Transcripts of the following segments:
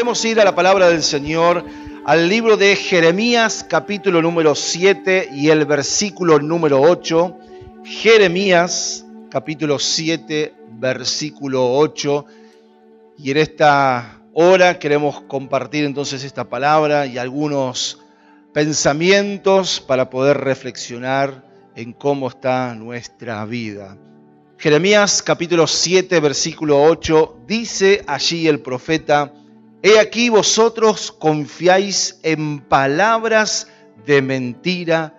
Queremos ir a la palabra del Señor, al libro de Jeremías capítulo número 7 y el versículo número 8. Jeremías capítulo 7, versículo 8. Y en esta hora queremos compartir entonces esta palabra y algunos pensamientos para poder reflexionar en cómo está nuestra vida. Jeremías capítulo 7, versículo 8, dice allí el profeta, He aquí vosotros confiáis en palabras de mentira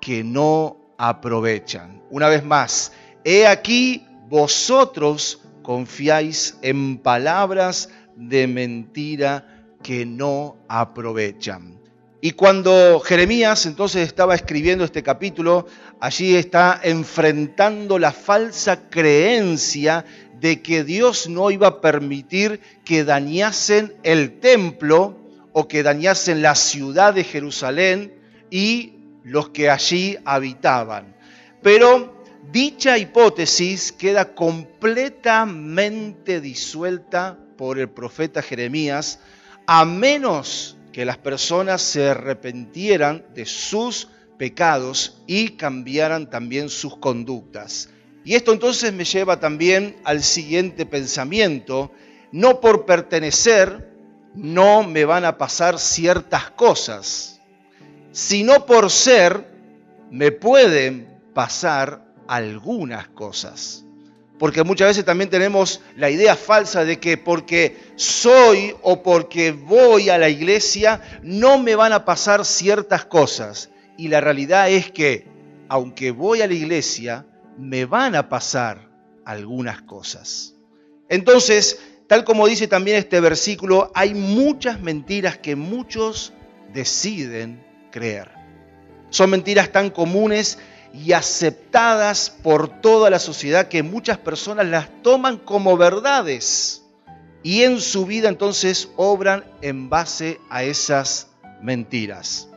que no aprovechan. Una vez más, he aquí vosotros confiáis en palabras de mentira que no aprovechan. Y cuando Jeremías entonces estaba escribiendo este capítulo, allí está enfrentando la falsa creencia de que Dios no iba a permitir que dañasen el templo o que dañasen la ciudad de Jerusalén y los que allí habitaban. Pero dicha hipótesis queda completamente disuelta por el profeta Jeremías, a menos que las personas se arrepentieran de sus pecados y cambiaran también sus conductas. Y esto entonces me lleva también al siguiente pensamiento. No por pertenecer no me van a pasar ciertas cosas, sino por ser me pueden pasar algunas cosas. Porque muchas veces también tenemos la idea falsa de que porque soy o porque voy a la iglesia no me van a pasar ciertas cosas. Y la realidad es que aunque voy a la iglesia, me van a pasar algunas cosas. Entonces, tal como dice también este versículo, hay muchas mentiras que muchos deciden creer. Son mentiras tan comunes y aceptadas por toda la sociedad que muchas personas las toman como verdades y en su vida entonces obran en base a esas mentiras.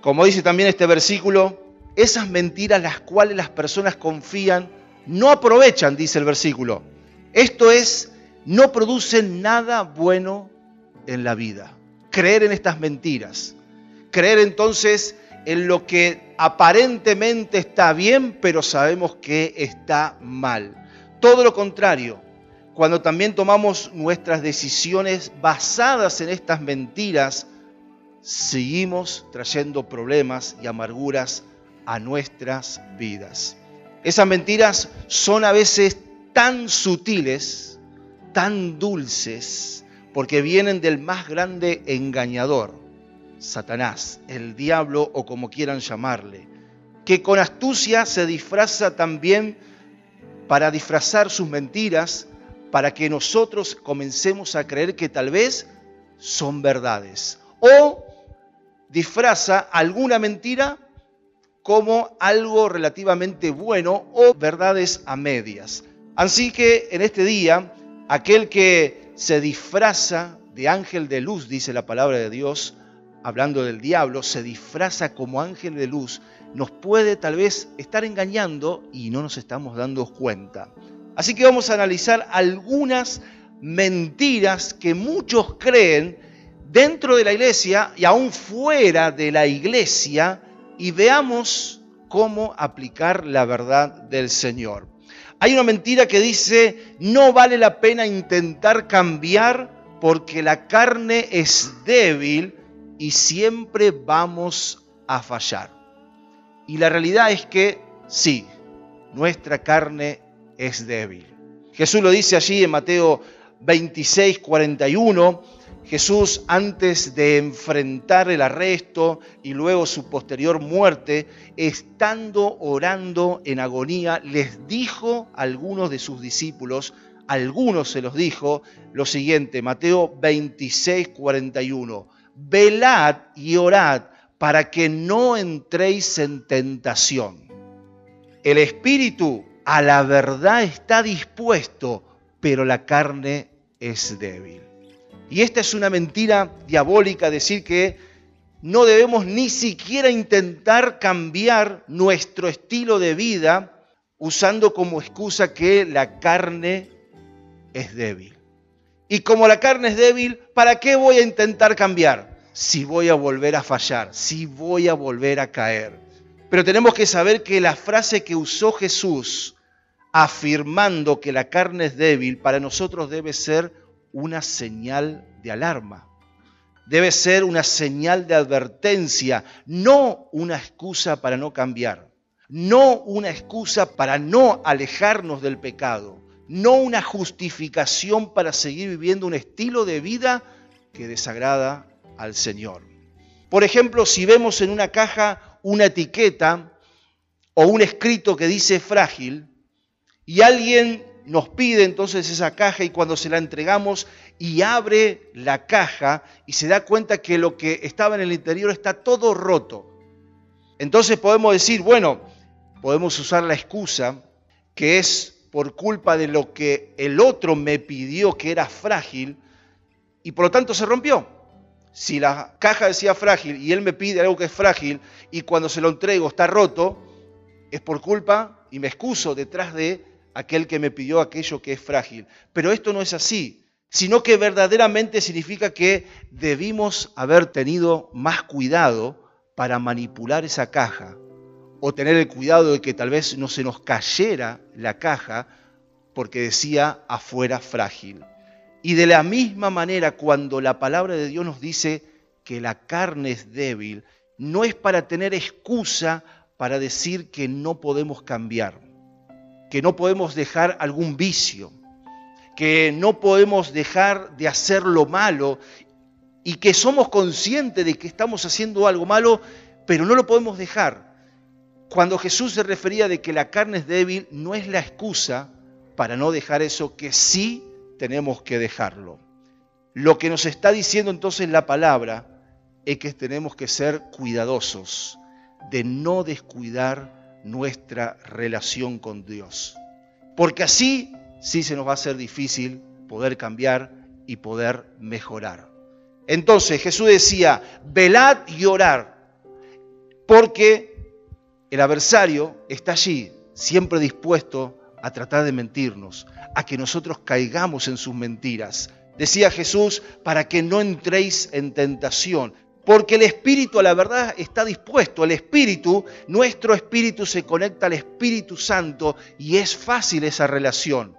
Como dice también este versículo, esas mentiras las cuales las personas confían no aprovechan, dice el versículo. Esto es, no producen nada bueno en la vida. Creer en estas mentiras. Creer entonces en lo que aparentemente está bien, pero sabemos que está mal. Todo lo contrario, cuando también tomamos nuestras decisiones basadas en estas mentiras, seguimos trayendo problemas y amarguras a nuestras vidas. Esas mentiras son a veces tan sutiles, tan dulces, porque vienen del más grande engañador, Satanás, el diablo o como quieran llamarle, que con astucia se disfraza también para disfrazar sus mentiras, para que nosotros comencemos a creer que tal vez son verdades. O disfraza alguna mentira como algo relativamente bueno o verdades a medias. Así que en este día, aquel que se disfraza de ángel de luz, dice la palabra de Dios, hablando del diablo, se disfraza como ángel de luz, nos puede tal vez estar engañando y no nos estamos dando cuenta. Así que vamos a analizar algunas mentiras que muchos creen dentro de la iglesia y aún fuera de la iglesia y veamos cómo aplicar la verdad del Señor. Hay una mentira que dice, no vale la pena intentar cambiar porque la carne es débil y siempre vamos a fallar. Y la realidad es que sí, nuestra carne es débil. Jesús lo dice allí en Mateo 26, 41 Jesús, antes de enfrentar el arresto y luego su posterior muerte, estando orando en agonía, les dijo a algunos de sus discípulos, algunos se los dijo, lo siguiente, Mateo 26, 41, velad y orad para que no entréis en tentación. El espíritu a la verdad está dispuesto, pero la carne es débil. Y esta es una mentira diabólica, decir que no debemos ni siquiera intentar cambiar nuestro estilo de vida usando como excusa que la carne es débil. Y como la carne es débil, ¿para qué voy a intentar cambiar? Si voy a volver a fallar, si voy a volver a caer. Pero tenemos que saber que la frase que usó Jesús afirmando que la carne es débil, para nosotros debe ser una señal de alarma. Debe ser una señal de advertencia, no una excusa para no cambiar, no una excusa para no alejarnos del pecado, no una justificación para seguir viviendo un estilo de vida que desagrada al Señor. Por ejemplo, si vemos en una caja una etiqueta o un escrito que dice frágil y alguien nos pide entonces esa caja y cuando se la entregamos y abre la caja y se da cuenta que lo que estaba en el interior está todo roto. Entonces podemos decir, bueno, podemos usar la excusa que es por culpa de lo que el otro me pidió que era frágil y por lo tanto se rompió. Si la caja decía frágil y él me pide algo que es frágil y cuando se lo entrego está roto, es por culpa y me excuso detrás de aquel que me pidió aquello que es frágil. Pero esto no es así, sino que verdaderamente significa que debimos haber tenido más cuidado para manipular esa caja o tener el cuidado de que tal vez no se nos cayera la caja porque decía afuera frágil. Y de la misma manera, cuando la palabra de Dios nos dice que la carne es débil, no es para tener excusa para decir que no podemos cambiar que no podemos dejar algún vicio, que no podemos dejar de hacer lo malo y que somos conscientes de que estamos haciendo algo malo, pero no lo podemos dejar. Cuando Jesús se refería de que la carne es débil, no es la excusa para no dejar eso, que sí tenemos que dejarlo. Lo que nos está diciendo entonces la palabra es que tenemos que ser cuidadosos de no descuidar nuestra relación con Dios. Porque así sí se nos va a hacer difícil poder cambiar y poder mejorar. Entonces Jesús decía, velad y orar, porque el adversario está allí, siempre dispuesto a tratar de mentirnos, a que nosotros caigamos en sus mentiras. Decía Jesús, para que no entréis en tentación. Porque el espíritu a la verdad está dispuesto. El espíritu, nuestro espíritu se conecta al Espíritu Santo y es fácil esa relación.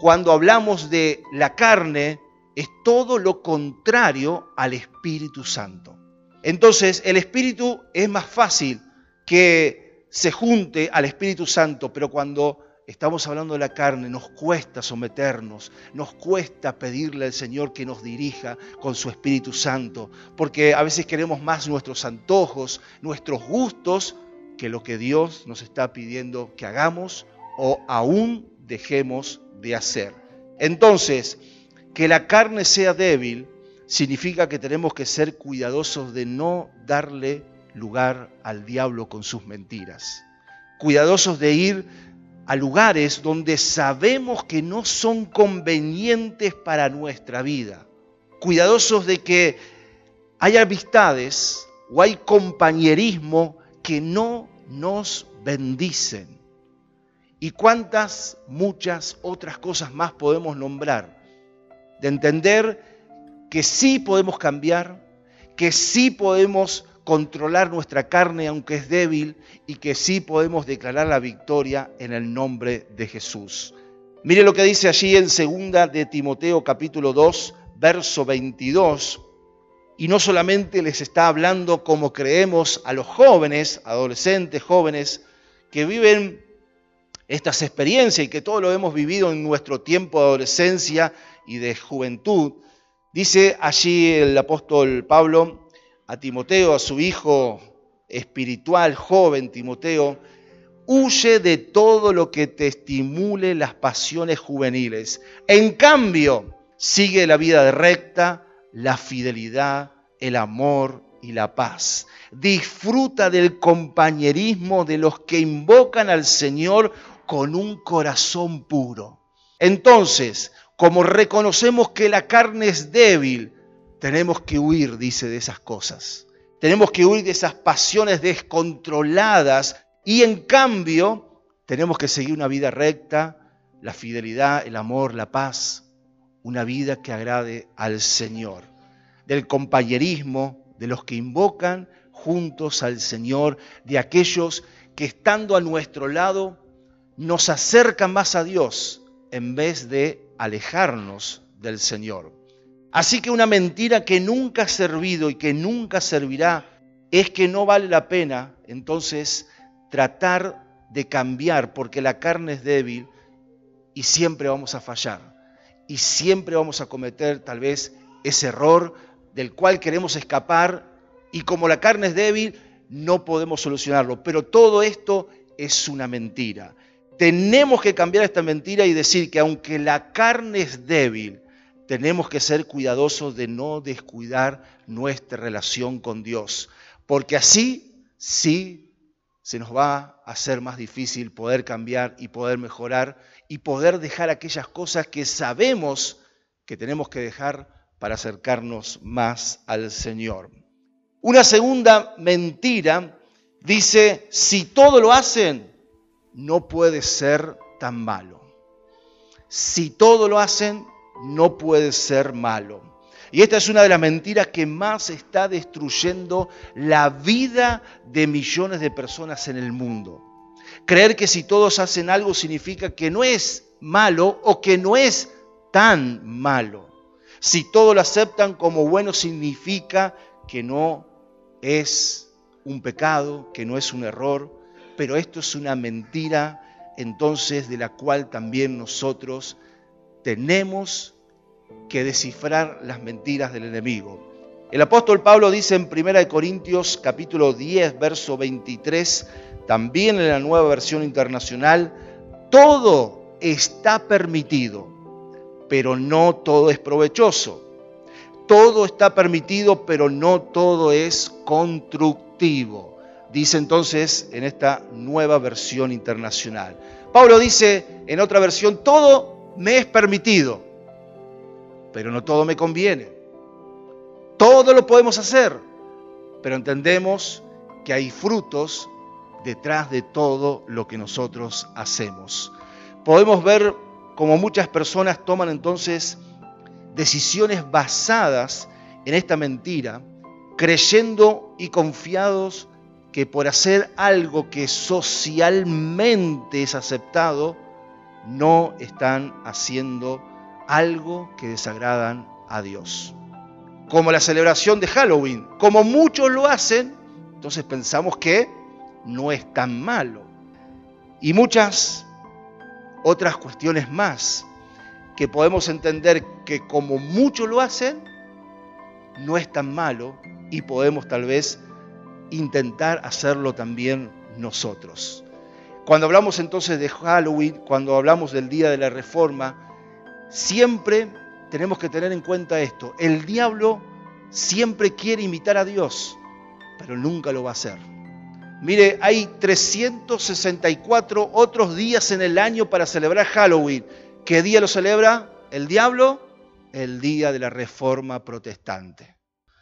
Cuando hablamos de la carne, es todo lo contrario al Espíritu Santo. Entonces, el Espíritu es más fácil que se junte al Espíritu Santo, pero cuando estamos hablando de la carne, nos cuesta someternos, nos cuesta pedirle al Señor que nos dirija con su Espíritu Santo, porque a veces queremos más nuestros antojos, nuestros gustos, que lo que Dios nos está pidiendo que hagamos o aún dejemos de hacer. Entonces, que la carne sea débil significa que tenemos que ser cuidadosos de no darle lugar al diablo con sus mentiras. Cuidadosos de ir a lugares donde sabemos que no son convenientes para nuestra vida. Cuidadosos de que hay amistades o hay compañerismo que no nos bendicen. Y cuántas, muchas otras cosas más podemos nombrar. De entender que sí podemos cambiar, que sí podemos controlar nuestra carne aunque es débil y que sí podemos declarar la victoria en el nombre de Jesús. Mire lo que dice allí en segunda de Timoteo capítulo 2, verso 22. Y no solamente les está hablando como creemos a los jóvenes, adolescentes, jóvenes, que viven estas experiencias y que todo lo hemos vivido en nuestro tiempo de adolescencia y de juventud. Dice allí el apóstol Pablo, a Timoteo, a su hijo espiritual, joven Timoteo, huye de todo lo que te estimule las pasiones juveniles. En cambio, sigue la vida recta, la fidelidad, el amor y la paz. Disfruta del compañerismo de los que invocan al Señor con un corazón puro. Entonces, como reconocemos que la carne es débil, tenemos que huir, dice, de esas cosas. Tenemos que huir de esas pasiones descontroladas y en cambio tenemos que seguir una vida recta, la fidelidad, el amor, la paz. una vida que agrade al Señor, del compañerismo, de los que invocan juntos al Señor, de aquellos que estando a nuestro lado nos acercan más a Dios en vez de alejarnos del Señor. Así que una mentira que nunca ha servido y que nunca servirá es que no vale la pena entonces tratar de cambiar porque la carne es débil y siempre vamos a fallar y siempre vamos a cometer tal vez ese error del cual queremos escapar y como la carne es débil no podemos solucionarlo. Pero todo esto es una mentira. Tenemos que cambiar esta mentira y decir que aunque la carne es débil, tenemos que ser cuidadosos de no descuidar nuestra relación con Dios, porque así sí se nos va a hacer más difícil poder cambiar y poder mejorar y poder dejar aquellas cosas que sabemos que tenemos que dejar para acercarnos más al Señor. Una segunda mentira dice, si todo lo hacen, no puede ser tan malo. Si todo lo hacen, no puede ser malo. Y esta es una de las mentiras que más está destruyendo la vida de millones de personas en el mundo. Creer que si todos hacen algo significa que no es malo o que no es tan malo. Si todos lo aceptan como bueno significa que no es un pecado, que no es un error, pero esto es una mentira entonces de la cual también nosotros tenemos que descifrar las mentiras del enemigo. El apóstol Pablo dice en 1 Corintios capítulo 10, verso 23, también en la nueva versión internacional, todo está permitido, pero no todo es provechoso. Todo está permitido, pero no todo es constructivo dice entonces en esta nueva versión internacional. Pablo dice en otra versión, todo me es permitido, pero no todo me conviene. Todo lo podemos hacer, pero entendemos que hay frutos detrás de todo lo que nosotros hacemos. Podemos ver cómo muchas personas toman entonces decisiones basadas en esta mentira, creyendo y confiados que por hacer algo que socialmente es aceptado, no están haciendo algo que desagradan a Dios. Como la celebración de Halloween, como muchos lo hacen, entonces pensamos que no es tan malo. Y muchas otras cuestiones más que podemos entender que como muchos lo hacen, no es tan malo y podemos tal vez intentar hacerlo también nosotros. Cuando hablamos entonces de Halloween, cuando hablamos del Día de la Reforma, siempre tenemos que tener en cuenta esto. El diablo siempre quiere imitar a Dios, pero nunca lo va a hacer. Mire, hay 364 otros días en el año para celebrar Halloween. ¿Qué día lo celebra el diablo? El día de la Reforma Protestante.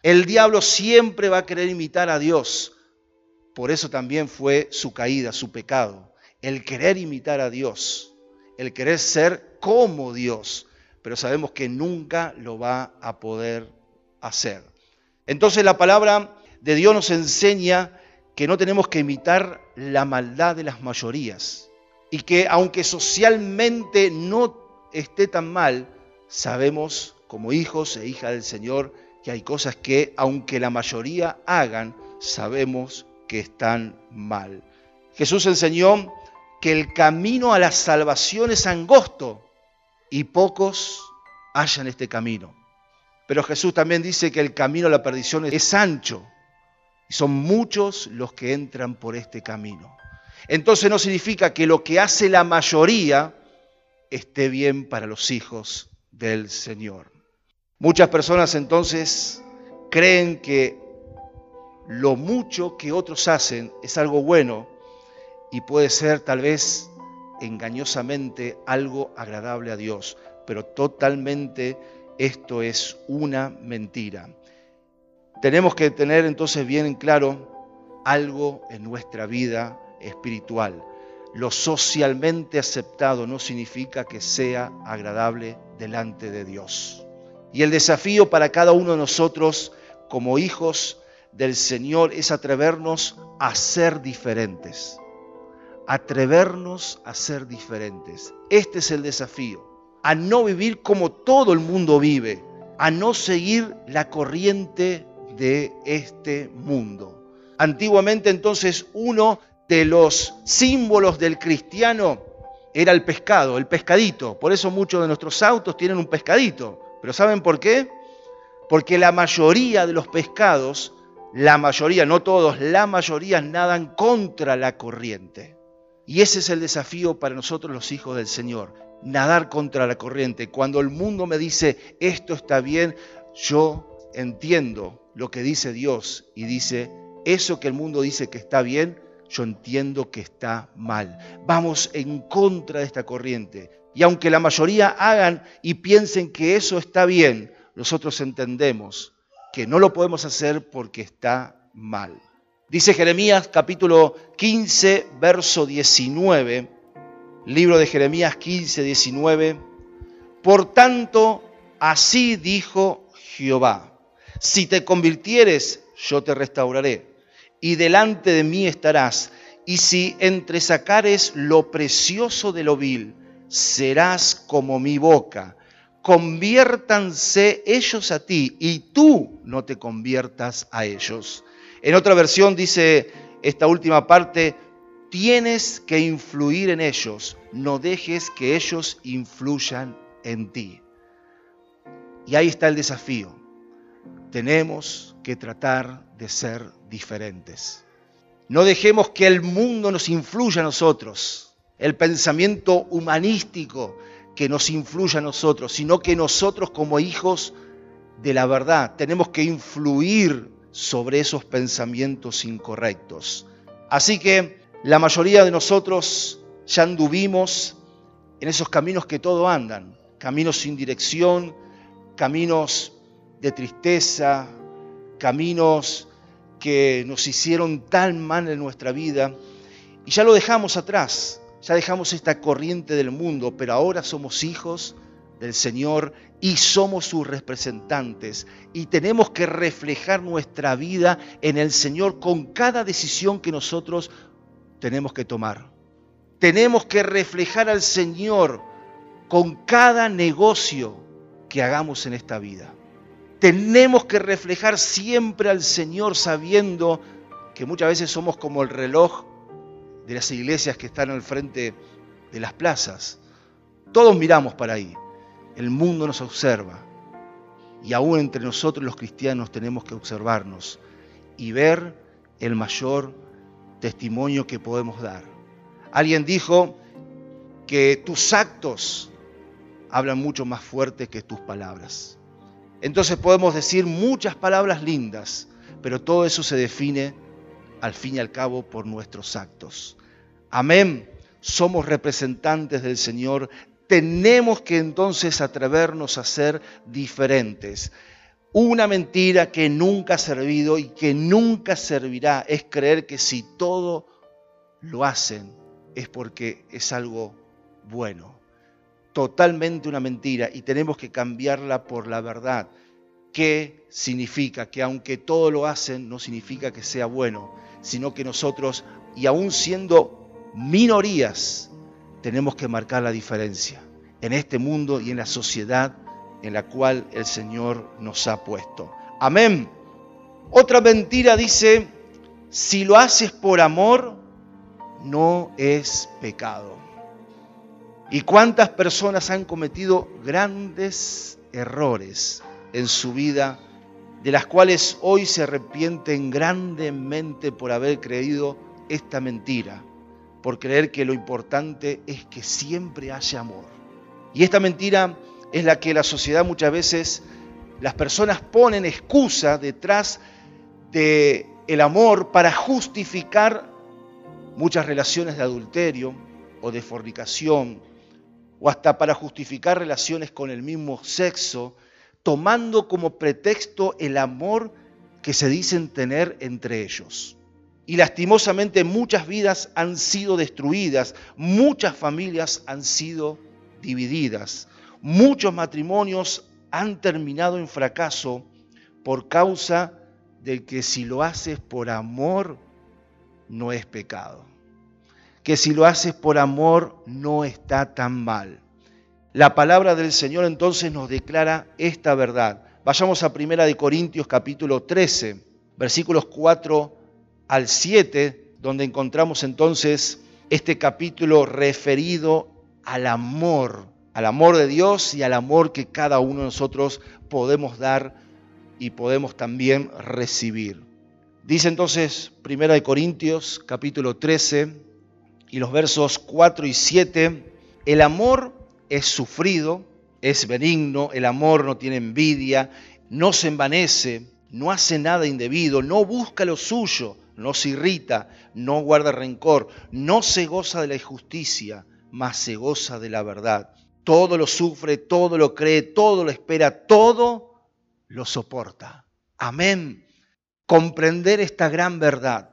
El diablo siempre va a querer imitar a Dios. Por eso también fue su caída, su pecado. El querer imitar a Dios, el querer ser como Dios. Pero sabemos que nunca lo va a poder hacer. Entonces la palabra de Dios nos enseña que no tenemos que imitar la maldad de las mayorías. Y que aunque socialmente no esté tan mal, sabemos como hijos e hijas del Señor que hay cosas que, aunque la mayoría hagan, sabemos que están mal. Jesús enseñó que el camino a la salvación es angosto y pocos hallan este camino. Pero Jesús también dice que el camino a la perdición es ancho y son muchos los que entran por este camino. Entonces no significa que lo que hace la mayoría esté bien para los hijos del Señor. Muchas personas entonces creen que lo mucho que otros hacen es algo bueno y puede ser tal vez engañosamente algo agradable a Dios, pero totalmente esto es una mentira. Tenemos que tener entonces bien en claro algo en nuestra vida espiritual. lo socialmente aceptado no significa que sea agradable delante de Dios. Y el desafío para cada uno de nosotros como hijos del Señor es atrevernos a ser diferentes. Atrevernos a ser diferentes. Este es el desafío. A no vivir como todo el mundo vive. A no seguir la corriente de este mundo. Antiguamente entonces uno de los símbolos del cristiano era el pescado, el pescadito. Por eso muchos de nuestros autos tienen un pescadito. ¿Pero saben por qué? Porque la mayoría de los pescados, la mayoría, no todos, la mayoría nadan contra la corriente. Y ese es el desafío para nosotros los hijos del Señor, nadar contra la corriente. Cuando el mundo me dice, esto está bien, yo entiendo lo que dice Dios y dice, eso que el mundo dice que está bien, yo entiendo que está mal. Vamos en contra de esta corriente. Y aunque la mayoría hagan y piensen que eso está bien, nosotros entendemos que no lo podemos hacer porque está mal. Dice Jeremías capítulo 15, verso 19, libro de Jeremías 15, 19, por tanto, así dijo Jehová, si te convirtieres, yo te restauraré y delante de mí estarás. Y si entresacares lo precioso de lo vil, serás como mi boca. Conviértanse ellos a ti y tú no te conviertas a ellos. En otra versión dice esta última parte, tienes que influir en ellos, no dejes que ellos influyan en ti. Y ahí está el desafío. Tenemos que tratar de ser diferentes. No dejemos que el mundo nos influya a nosotros, el pensamiento humanístico que nos influya a nosotros, sino que nosotros como hijos de la verdad tenemos que influir sobre esos pensamientos incorrectos. Así que la mayoría de nosotros ya anduvimos en esos caminos que todo andan, caminos sin dirección, caminos de tristeza, caminos que nos hicieron tan mal en nuestra vida y ya lo dejamos atrás, ya dejamos esta corriente del mundo, pero ahora somos hijos del Señor y somos sus representantes y tenemos que reflejar nuestra vida en el Señor con cada decisión que nosotros tenemos que tomar. Tenemos que reflejar al Señor con cada negocio que hagamos en esta vida. Tenemos que reflejar siempre al Señor sabiendo que muchas veces somos como el reloj de las iglesias que están al frente de las plazas. Todos miramos para ahí. El mundo nos observa. Y aún entre nosotros los cristianos tenemos que observarnos y ver el mayor testimonio que podemos dar. Alguien dijo que tus actos hablan mucho más fuerte que tus palabras. Entonces podemos decir muchas palabras lindas, pero todo eso se define al fin y al cabo por nuestros actos. Amén. Somos representantes del Señor. Tenemos que entonces atrevernos a ser diferentes. Una mentira que nunca ha servido y que nunca servirá es creer que si todo lo hacen es porque es algo bueno totalmente una mentira y tenemos que cambiarla por la verdad. ¿Qué significa? Que aunque todo lo hacen, no significa que sea bueno, sino que nosotros, y aún siendo minorías, tenemos que marcar la diferencia en este mundo y en la sociedad en la cual el Señor nos ha puesto. Amén. Otra mentira dice, si lo haces por amor, no es pecado. ¿Y cuántas personas han cometido grandes errores en su vida, de las cuales hoy se arrepienten grandemente por haber creído esta mentira, por creer que lo importante es que siempre haya amor? Y esta mentira es la que la sociedad muchas veces, las personas ponen excusa detrás de amor para justificar muchas relaciones de adulterio o de fornicación o hasta para justificar relaciones con el mismo sexo, tomando como pretexto el amor que se dicen tener entre ellos. Y lastimosamente muchas vidas han sido destruidas, muchas familias han sido divididas, muchos matrimonios han terminado en fracaso por causa del que si lo haces por amor no es pecado. Que si lo haces por amor no está tan mal. La palabra del Señor entonces nos declara esta verdad. Vayamos a Primera de Corintios capítulo 13, versículos 4 al 7, donde encontramos entonces este capítulo referido al amor, al amor de Dios y al amor que cada uno de nosotros podemos dar y podemos también recibir. Dice entonces Primera de Corintios capítulo 13 y los versos 4 y 7, el amor es sufrido, es benigno, el amor no tiene envidia, no se envanece, no hace nada indebido, no busca lo suyo, no se irrita, no guarda rencor, no se goza de la injusticia, mas se goza de la verdad. Todo lo sufre, todo lo cree, todo lo espera, todo lo soporta. Amén. Comprender esta gran verdad.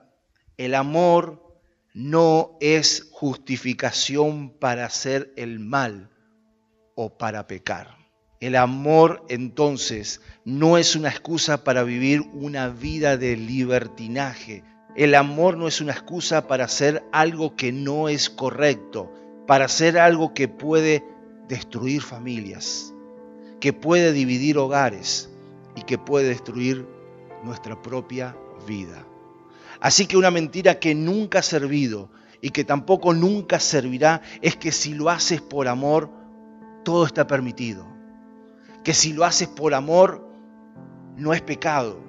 El amor no es justificación para hacer el mal o para pecar. El amor entonces no es una excusa para vivir una vida de libertinaje. El amor no es una excusa para hacer algo que no es correcto, para hacer algo que puede destruir familias, que puede dividir hogares y que puede destruir nuestra propia vida. Así que una mentira que nunca ha servido y que tampoco nunca servirá es que si lo haces por amor, todo está permitido que si lo haces por amor, no es pecado.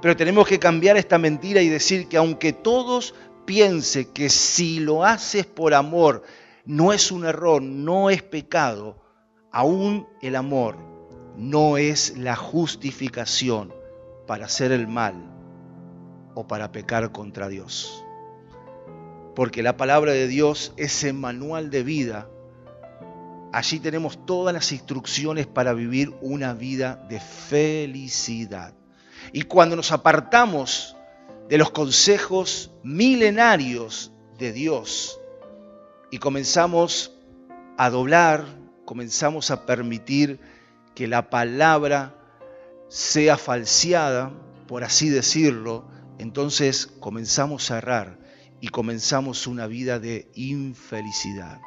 Pero tenemos que cambiar esta mentira y decir que aunque todos piensen que si lo haces por amor no es un error, no es pecado, aún el amor no es la justificación para hacer el mal o para pecar contra Dios. Porque la palabra de Dios es el manual de vida Allí tenemos todas las instrucciones para vivir una vida de felicidad. Y cuando nos apartamos de los consejos milenarios de Dios y comenzamos a doblar, comenzamos a permitir que la palabra sea falseada, por así decirlo, entonces comenzamos a errar y comenzamos una vida de infelicidad.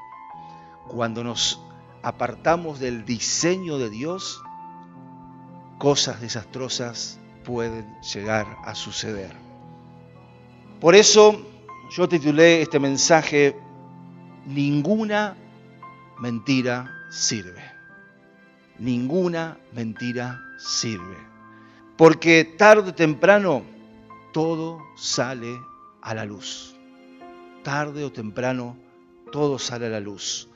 Cuando nos apartamos del diseño de Dios, cosas desastrosas pueden llegar a suceder. Por eso yo titulé este mensaje, Ninguna mentira sirve. Ninguna mentira sirve. Porque tarde o temprano todo sale a la luz. Tarde o temprano todo sale a la luz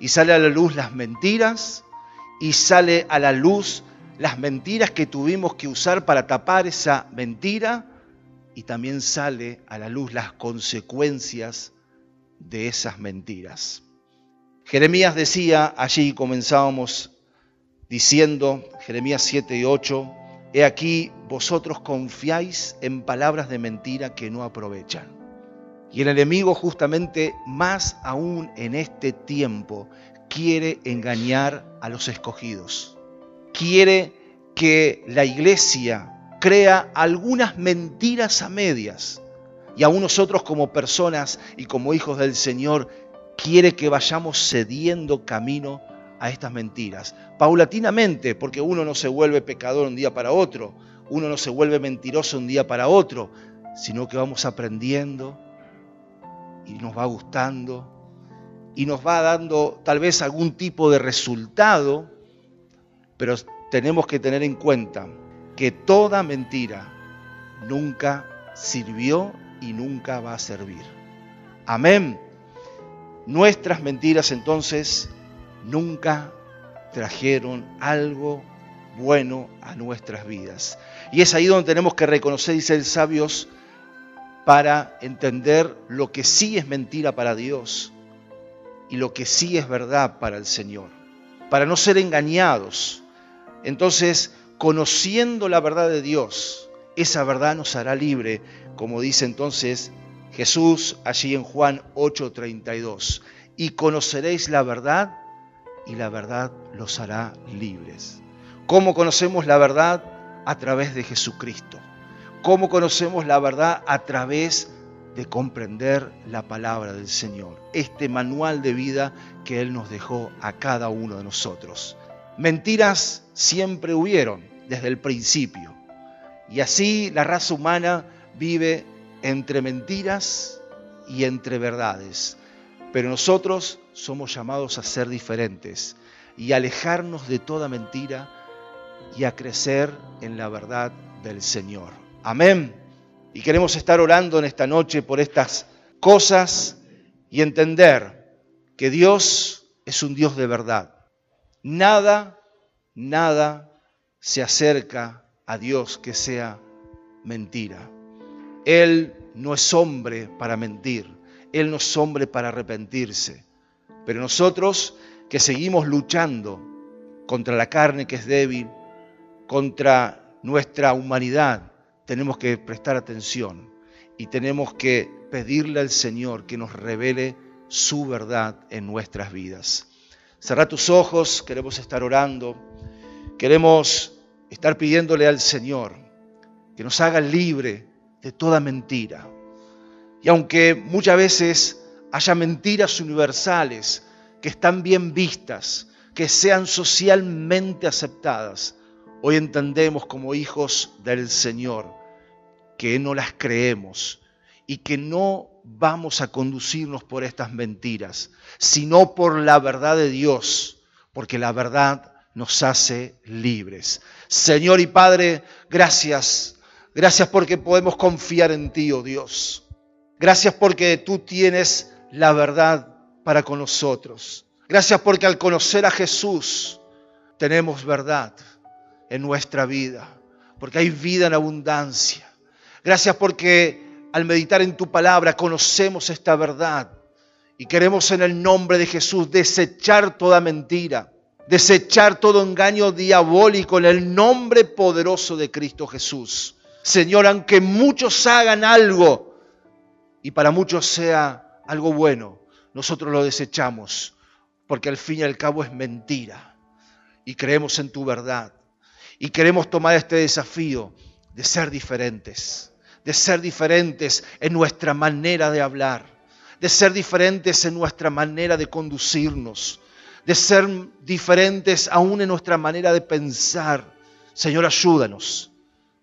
y sale a la luz las mentiras y sale a la luz las mentiras que tuvimos que usar para tapar esa mentira y también sale a la luz las consecuencias de esas mentiras. Jeremías decía, allí comenzábamos diciendo, Jeremías 7 y 8, He aquí, vosotros confiáis en palabras de mentira que no aprovechan. Y el enemigo justamente más aún en este tiempo quiere engañar a los escogidos. Quiere que la iglesia crea algunas mentiras a medias. Y aún nosotros como personas y como hijos del Señor quiere que vayamos cediendo camino a estas mentiras. Paulatinamente, porque uno no se vuelve pecador un día para otro, uno no se vuelve mentiroso un día para otro, sino que vamos aprendiendo, y nos va gustando y nos va dando tal vez algún tipo de resultado, pero tenemos que tener en cuenta que toda mentira nunca sirvió y nunca va a servir. Amén. Nuestras mentiras entonces nunca trajeron algo bueno a nuestras vidas. Y es ahí donde tenemos que reconocer, dice el sabios, para entender lo que sí es mentira para Dios y lo que sí es verdad para el Señor, para no ser engañados. Entonces, conociendo la verdad de Dios, esa verdad nos hará libre, como dice entonces Jesús allí en Juan 8:32. Y conoceréis la verdad y la verdad los hará libres. ¿Cómo conocemos la verdad? A través de Jesucristo. ¿Cómo conocemos la verdad? A través de comprender la palabra del Señor, este manual de vida que Él nos dejó a cada uno de nosotros. Mentiras siempre hubieron desde el principio. Y así la raza humana vive entre mentiras y entre verdades. Pero nosotros somos llamados a ser diferentes y alejarnos de toda mentira y a crecer en la verdad del Señor. Amén. Y queremos estar orando en esta noche por estas cosas y entender que Dios es un Dios de verdad. Nada, nada se acerca a Dios que sea mentira. Él no es hombre para mentir, Él no es hombre para arrepentirse. Pero nosotros que seguimos luchando contra la carne que es débil, contra nuestra humanidad, tenemos que prestar atención y tenemos que pedirle al Señor que nos revele su verdad en nuestras vidas. Cerra tus ojos, queremos estar orando, queremos estar pidiéndole al Señor que nos haga libre de toda mentira. Y aunque muchas veces haya mentiras universales que están bien vistas, que sean socialmente aceptadas, hoy entendemos como hijos del Señor que no las creemos y que no vamos a conducirnos por estas mentiras, sino por la verdad de Dios, porque la verdad nos hace libres. Señor y Padre, gracias. Gracias porque podemos confiar en ti, oh Dios. Gracias porque tú tienes la verdad para con nosotros. Gracias porque al conocer a Jesús tenemos verdad en nuestra vida, porque hay vida en abundancia. Gracias porque al meditar en tu palabra conocemos esta verdad y queremos en el nombre de Jesús desechar toda mentira, desechar todo engaño diabólico en el nombre poderoso de Cristo Jesús. Señor, aunque muchos hagan algo y para muchos sea algo bueno, nosotros lo desechamos porque al fin y al cabo es mentira y creemos en tu verdad y queremos tomar este desafío de ser diferentes, de ser diferentes en nuestra manera de hablar, de ser diferentes en nuestra manera de conducirnos, de ser diferentes aún en nuestra manera de pensar. Señor, ayúdanos,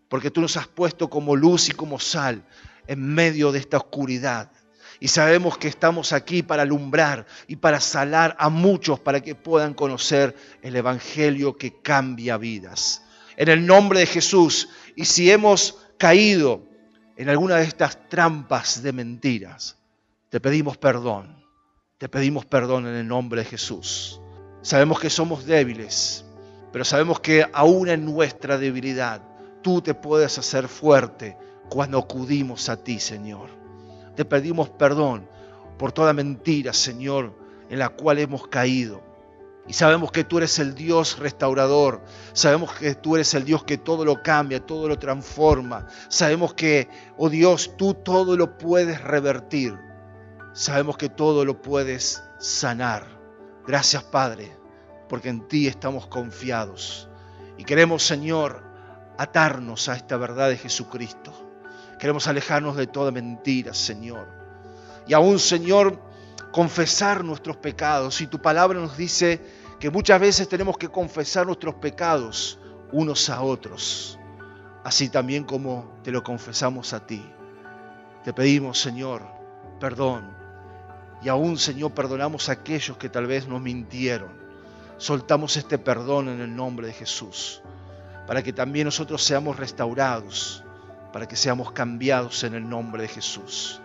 porque tú nos has puesto como luz y como sal en medio de esta oscuridad. Y sabemos que estamos aquí para alumbrar y para salar a muchos para que puedan conocer el Evangelio que cambia vidas. En el nombre de Jesús, y si hemos caído en alguna de estas trampas de mentiras, te pedimos perdón. Te pedimos perdón en el nombre de Jesús. Sabemos que somos débiles, pero sabemos que aún en nuestra debilidad tú te puedes hacer fuerte cuando acudimos a ti, Señor. Te pedimos perdón por toda mentira, Señor, en la cual hemos caído. Y sabemos que tú eres el Dios restaurador. Sabemos que tú eres el Dios que todo lo cambia, todo lo transforma. Sabemos que, oh Dios, tú todo lo puedes revertir. Sabemos que todo lo puedes sanar. Gracias, Padre, porque en ti estamos confiados. Y queremos, Señor, atarnos a esta verdad de Jesucristo. Queremos alejarnos de toda mentira, Señor. Y aún, Señor, confesar nuestros pecados. Y tu palabra nos dice que muchas veces tenemos que confesar nuestros pecados unos a otros, así también como te lo confesamos a ti. Te pedimos, Señor, perdón. Y aún, Señor, perdonamos a aquellos que tal vez nos mintieron. Soltamos este perdón en el nombre de Jesús, para que también nosotros seamos restaurados, para que seamos cambiados en el nombre de Jesús.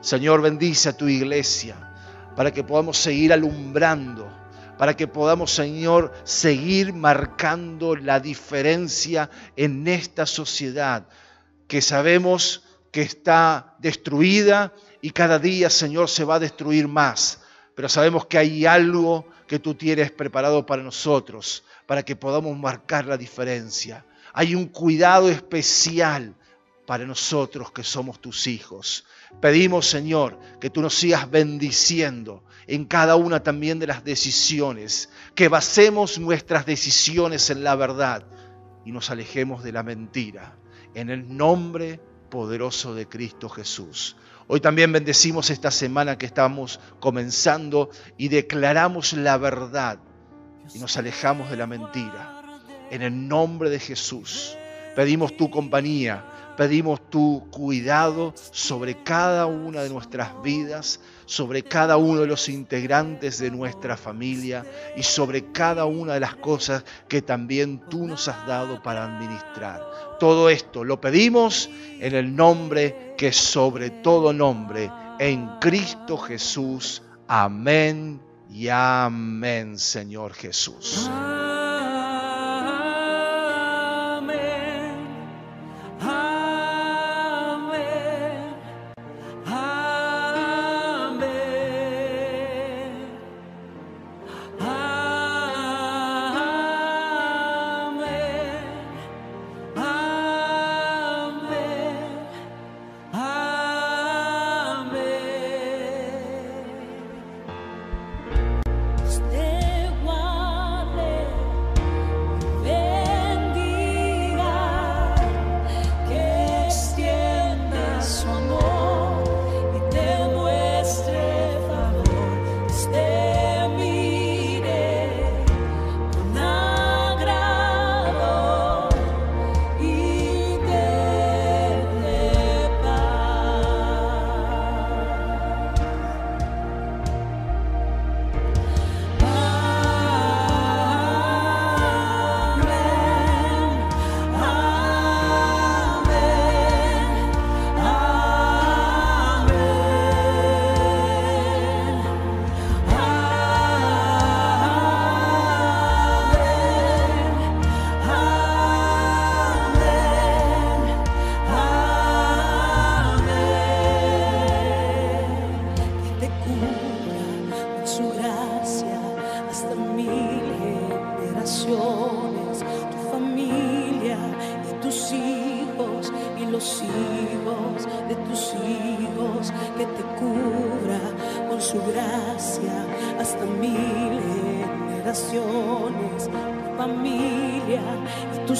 Señor, bendice a tu iglesia para que podamos seguir alumbrando, para que podamos, Señor, seguir marcando la diferencia en esta sociedad que sabemos que está destruida y cada día, Señor, se va a destruir más. Pero sabemos que hay algo que tú tienes preparado para nosotros, para que podamos marcar la diferencia. Hay un cuidado especial para nosotros que somos tus hijos. Pedimos, Señor, que tú nos sigas bendiciendo en cada una también de las decisiones, que basemos nuestras decisiones en la verdad y nos alejemos de la mentira. En el nombre poderoso de Cristo Jesús. Hoy también bendecimos esta semana que estamos comenzando y declaramos la verdad y nos alejamos de la mentira. En el nombre de Jesús pedimos tu compañía, pedimos tu cuidado sobre cada una de nuestras vidas, sobre cada uno de los integrantes de nuestra familia y sobre cada una de las cosas que también tú nos has dado para administrar. Todo esto lo pedimos en el nombre que sobre todo nombre, en Cristo Jesús. Amén y amén, Señor Jesús.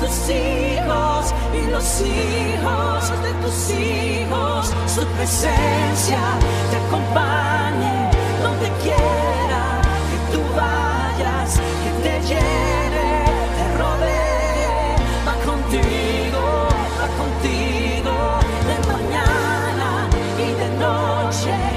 tus hijos y los hijos de tus hijos, su presencia te acompañe donde quiera que tú vayas, que te llene, te rodee, va contigo, va contigo de mañana y de noche.